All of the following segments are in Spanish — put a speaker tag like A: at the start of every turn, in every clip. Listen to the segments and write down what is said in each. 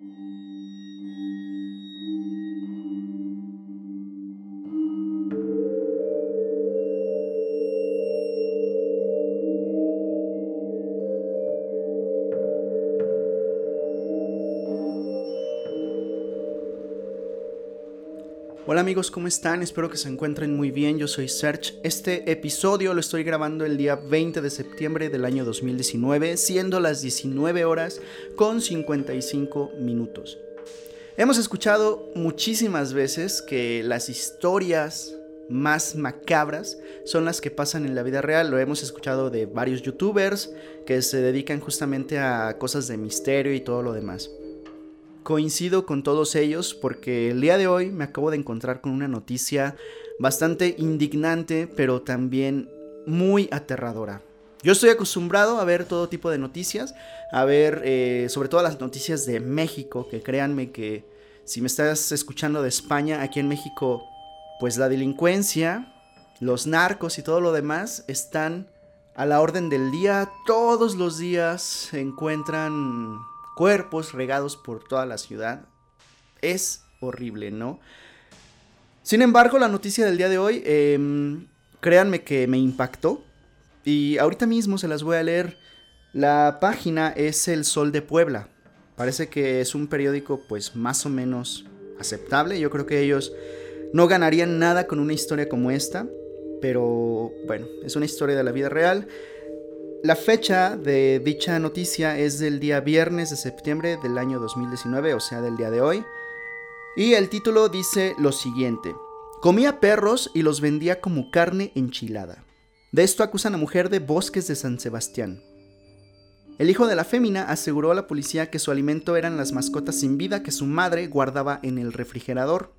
A: Música Hola amigos, ¿cómo están? Espero que se encuentren muy bien. Yo soy Serge. Este episodio lo estoy grabando el día 20 de septiembre del año 2019, siendo las 19 horas con 55 minutos. Hemos escuchado muchísimas veces que las historias más macabras son las que pasan en la vida real. Lo hemos escuchado de varios youtubers que se dedican justamente a cosas de misterio y todo lo demás coincido con todos ellos porque el día de hoy me acabo de encontrar con una noticia bastante indignante, pero también muy aterradora. Yo estoy acostumbrado a ver todo tipo de noticias, a ver eh, sobre todo las noticias de México, que créanme que si me estás escuchando de España, aquí en México, pues la delincuencia, los narcos y todo lo demás están a la orden del día. Todos los días se encuentran cuerpos regados por toda la ciudad. Es horrible, ¿no? Sin embargo, la noticia del día de hoy, em, créanme que me impactó. Y ahorita mismo se las voy a leer. La página es El Sol de Puebla. Parece que es un periódico pues más o menos aceptable. Yo creo que ellos no ganarían nada con una historia como esta. Pero bueno, es una historia de la vida real. La fecha de dicha noticia es del día viernes de septiembre del año 2019, o sea, del día de hoy. Y el título dice lo siguiente. Comía perros y los vendía como carne enchilada. De esto acusan a mujer de Bosques de San Sebastián. El hijo de la fémina aseguró a la policía que su alimento eran las mascotas sin vida que su madre guardaba en el refrigerador.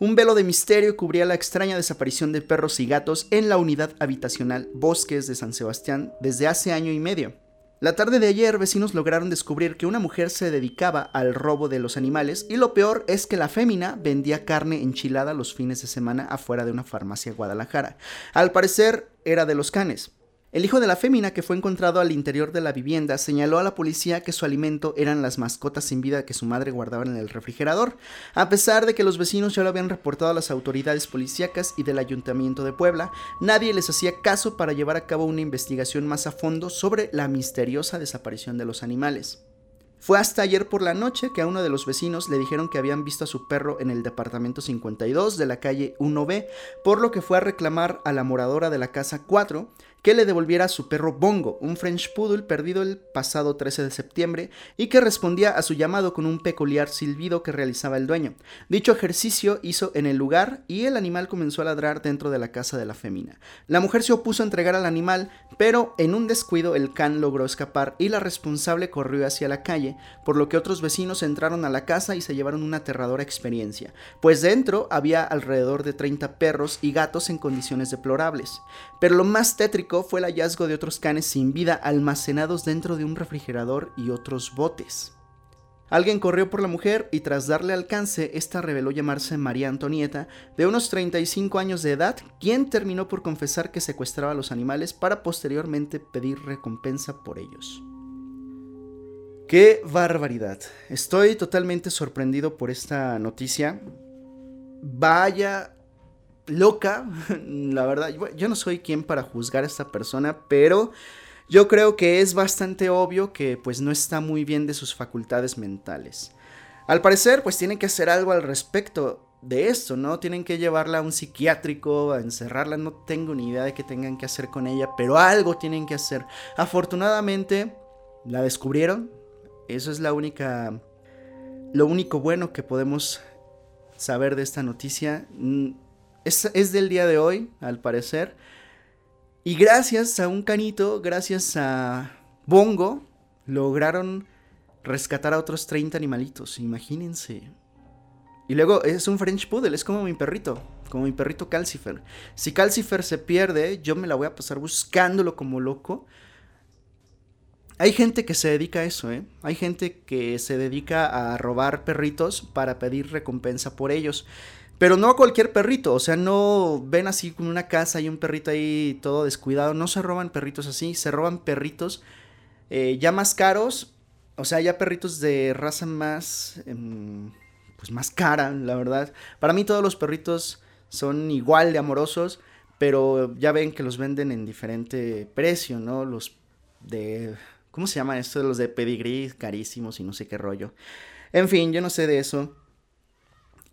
A: Un velo de misterio cubría la extraña desaparición de perros y gatos en la unidad habitacional Bosques de San Sebastián desde hace año y medio. La tarde de ayer vecinos lograron descubrir que una mujer se dedicaba al robo de los animales y lo peor es que la fémina vendía carne enchilada los fines de semana afuera de una farmacia Guadalajara. Al parecer era de los canes. El hijo de la fémina que fue encontrado al interior de la vivienda señaló a la policía que su alimento eran las mascotas sin vida que su madre guardaba en el refrigerador, a pesar de que los vecinos ya lo habían reportado a las autoridades policíacas y del ayuntamiento de Puebla, nadie les hacía caso para llevar a cabo una investigación más a fondo sobre la misteriosa desaparición de los animales. Fue hasta ayer por la noche que a uno de los vecinos le dijeron que habían visto a su perro en el departamento 52 de la calle 1B, por lo que fue a reclamar a la moradora de la casa 4 que le devolviera a su perro Bongo, un French Poodle perdido el pasado 13 de septiembre y que respondía a su llamado con un peculiar silbido que realizaba el dueño. Dicho ejercicio hizo en el lugar y el animal comenzó a ladrar dentro de la casa de la femina. La mujer se opuso a entregar al animal, pero en un descuido el can logró escapar y la responsable corrió hacia la calle, por lo que otros vecinos entraron a la casa y se llevaron una aterradora experiencia, pues dentro había alrededor de 30 perros y gatos en condiciones deplorables. Pero lo más tétrico fue el hallazgo de otros canes sin vida almacenados dentro de un refrigerador y otros botes. Alguien corrió por la mujer y tras darle alcance, esta reveló llamarse María Antonieta, de unos 35 años de edad, quien terminó por confesar que secuestraba a los animales para posteriormente pedir recompensa por ellos. ¡Qué barbaridad! Estoy totalmente sorprendido por esta noticia. Vaya loca, la verdad, yo no soy quien para juzgar a esta persona, pero yo creo que es bastante obvio que pues no está muy bien de sus facultades mentales. Al parecer, pues tienen que hacer algo al respecto de esto, ¿no? Tienen que llevarla a un psiquiátrico, a encerrarla, no tengo ni idea de qué tengan que hacer con ella, pero algo tienen que hacer. Afortunadamente, la descubrieron. Eso es la única lo único bueno que podemos saber de esta noticia. Es, del día de hoy, al parecer. Y gracias a un canito, gracias a Bongo, lograron rescatar a otros 30 animalitos. Imagínense. Y luego es un French Poodle, es como mi perrito, como mi perrito Calcifer. Si Calcifer se pierde, yo me la voy a pasar buscándolo como loco. Hay gente que se dedica a eso, ¿eh? Hay gente que se dedica a robar perritos para pedir recompensa por ellos. Pero no a cualquier perrito, o sea, no ven así con una casa y un perrito ahí todo descuidado, no se roban perritos así, se roban perritos eh, ya más caros o sea, ya perritos de raza más, em, pues más cara, la verdad. Para mí todos los perritos son igual de amorosos, pero ya ven que los venden en diferente precio, ¿no? Los de, ¿cómo se llama esto? Los de pedigrí, carísimos y no sé qué rollo. En fin, yo no sé de eso.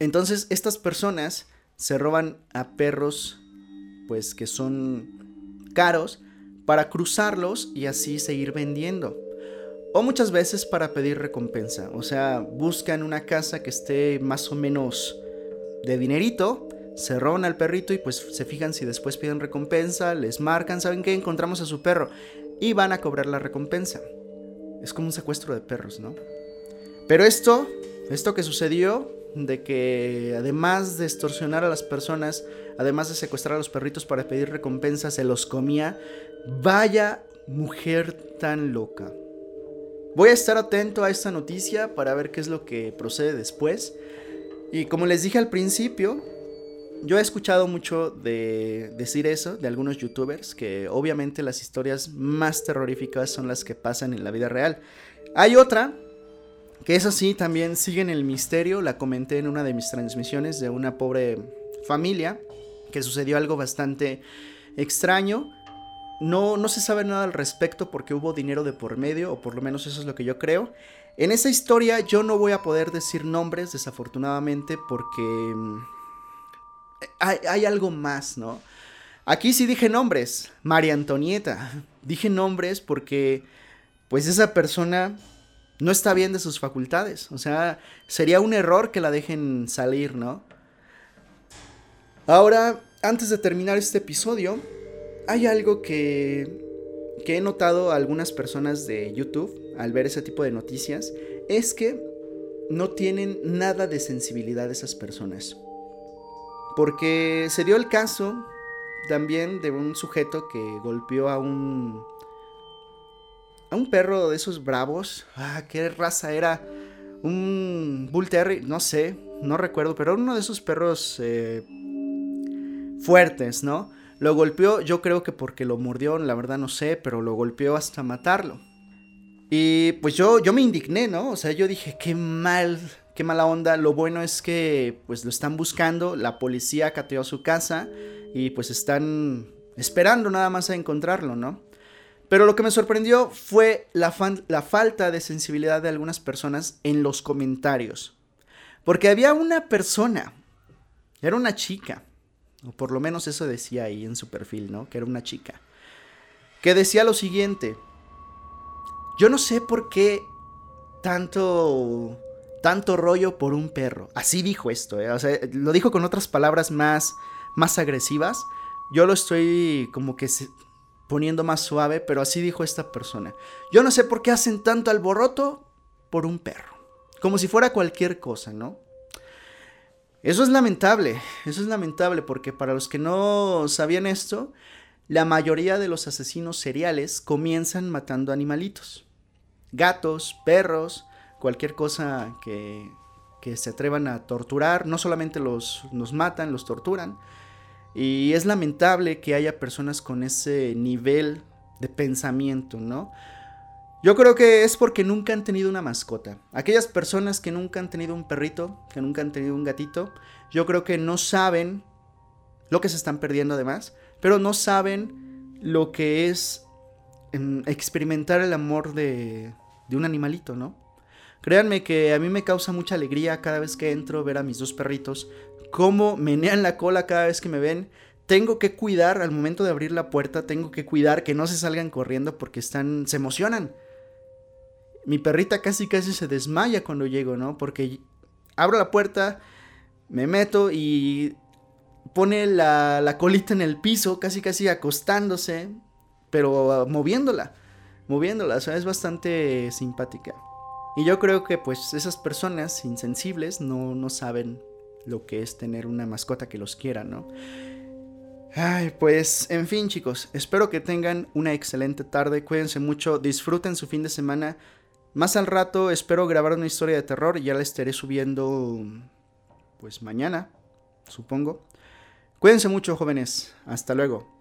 A: Entonces, estas personas se roban a perros, pues que son caros, para cruzarlos y así seguir vendiendo. O muchas veces para pedir recompensa. O sea, buscan una casa que esté más o menos de dinerito, se roban al perrito y pues se fijan si después piden recompensa, les marcan, ¿saben qué? Encontramos a su perro y van a cobrar la recompensa. Es como un secuestro de perros, ¿no? Pero esto, esto que sucedió, de que además de extorsionar a las personas, además de secuestrar a los perritos para pedir recompensa, se los comía, vaya mujer tan loca. Voy a estar atento a esta noticia para ver qué es lo que procede después. Y como les dije al principio, yo he escuchado mucho de decir eso de algunos youtubers, que obviamente las historias más terroríficas son las que pasan en la vida real. Hay otra, que es así, también sigue en el misterio, la comenté en una de mis transmisiones de una pobre familia, que sucedió algo bastante extraño. No, no se sabe nada al respecto porque hubo dinero de por medio, o por lo menos eso es lo que yo creo. En esa historia yo no voy a poder decir nombres, desafortunadamente, porque mm, hay, hay algo más, ¿no? Aquí sí dije nombres, María Antonieta. Dije nombres porque, pues esa persona no está bien de sus facultades. O sea, sería un error que la dejen salir, ¿no? Ahora, antes de terminar este episodio, hay algo que, que he notado a algunas personas de YouTube al ver ese tipo de noticias, es que no tienen nada de sensibilidad esas personas. Porque se dio el caso también de un sujeto que golpeó a un a un perro de esos bravos. Ah, qué raza era. Un Bull Terrier, no sé, no recuerdo, pero uno de esos perros eh, fuertes, ¿no? Lo golpeó, yo creo que porque lo mordió, la verdad no sé, pero lo golpeó hasta matarlo. Y pues yo, yo me indigné, ¿no? O sea, yo dije, qué mal, qué mala onda. Lo bueno es que pues lo están buscando, la policía cateó su casa y pues están esperando nada más a encontrarlo, ¿no? Pero lo que me sorprendió fue la, la falta de sensibilidad de algunas personas en los comentarios. Porque había una persona, era una chica, o por lo menos eso decía ahí en su perfil, ¿no? Que era una chica. Que decía lo siguiente. Yo no sé por qué tanto tanto rollo por un perro. Así dijo esto, ¿eh? o sea, lo dijo con otras palabras más más agresivas. Yo lo estoy como que poniendo más suave, pero así dijo esta persona. Yo no sé por qué hacen tanto alboroto por un perro. Como si fuera cualquier cosa, ¿no? Eso es lamentable, eso es lamentable porque para los que no sabían esto, la mayoría de los asesinos seriales comienzan matando animalitos. Gatos, perros, cualquier cosa que, que se atrevan a torturar, no solamente los, los matan, los torturan. Y es lamentable que haya personas con ese nivel de pensamiento, ¿no? Yo creo que es porque nunca han tenido una mascota. Aquellas personas que nunca han tenido un perrito, que nunca han tenido un gatito, yo creo que no saben lo que se están perdiendo además, pero no saben lo que es em, experimentar el amor de, un animalito, ¿no? Créanme que a mí me causa mucha alegría cada vez que entro ver a mis dos perritos, cómo menean la cola cada vez que me ven tengo que cuidar al momento de abrir la puerta, tengo que cuidar que no se salgan corriendo porque están, se emocionan mi perrita casi casi se desmaya cuando llego, ¿no? Porque abro la puerta, me meto y pone la, colita en el piso, casi casi acostándose, pero moviéndola, moviéndola, o sea, es bastante simpática. Y yo creo que pues esas personas insensibles no, no saben lo que es tener una mascota que los quiera, ¿no? Ay, pues, en fin, chicos, espero que tengan una excelente tarde, cuídense mucho, disfruten su fin de semana, más al rato espero grabar una historia de terror ya la estaré subiendo pues mañana, supongo. Cuídense mucho jóvenes, hasta luego.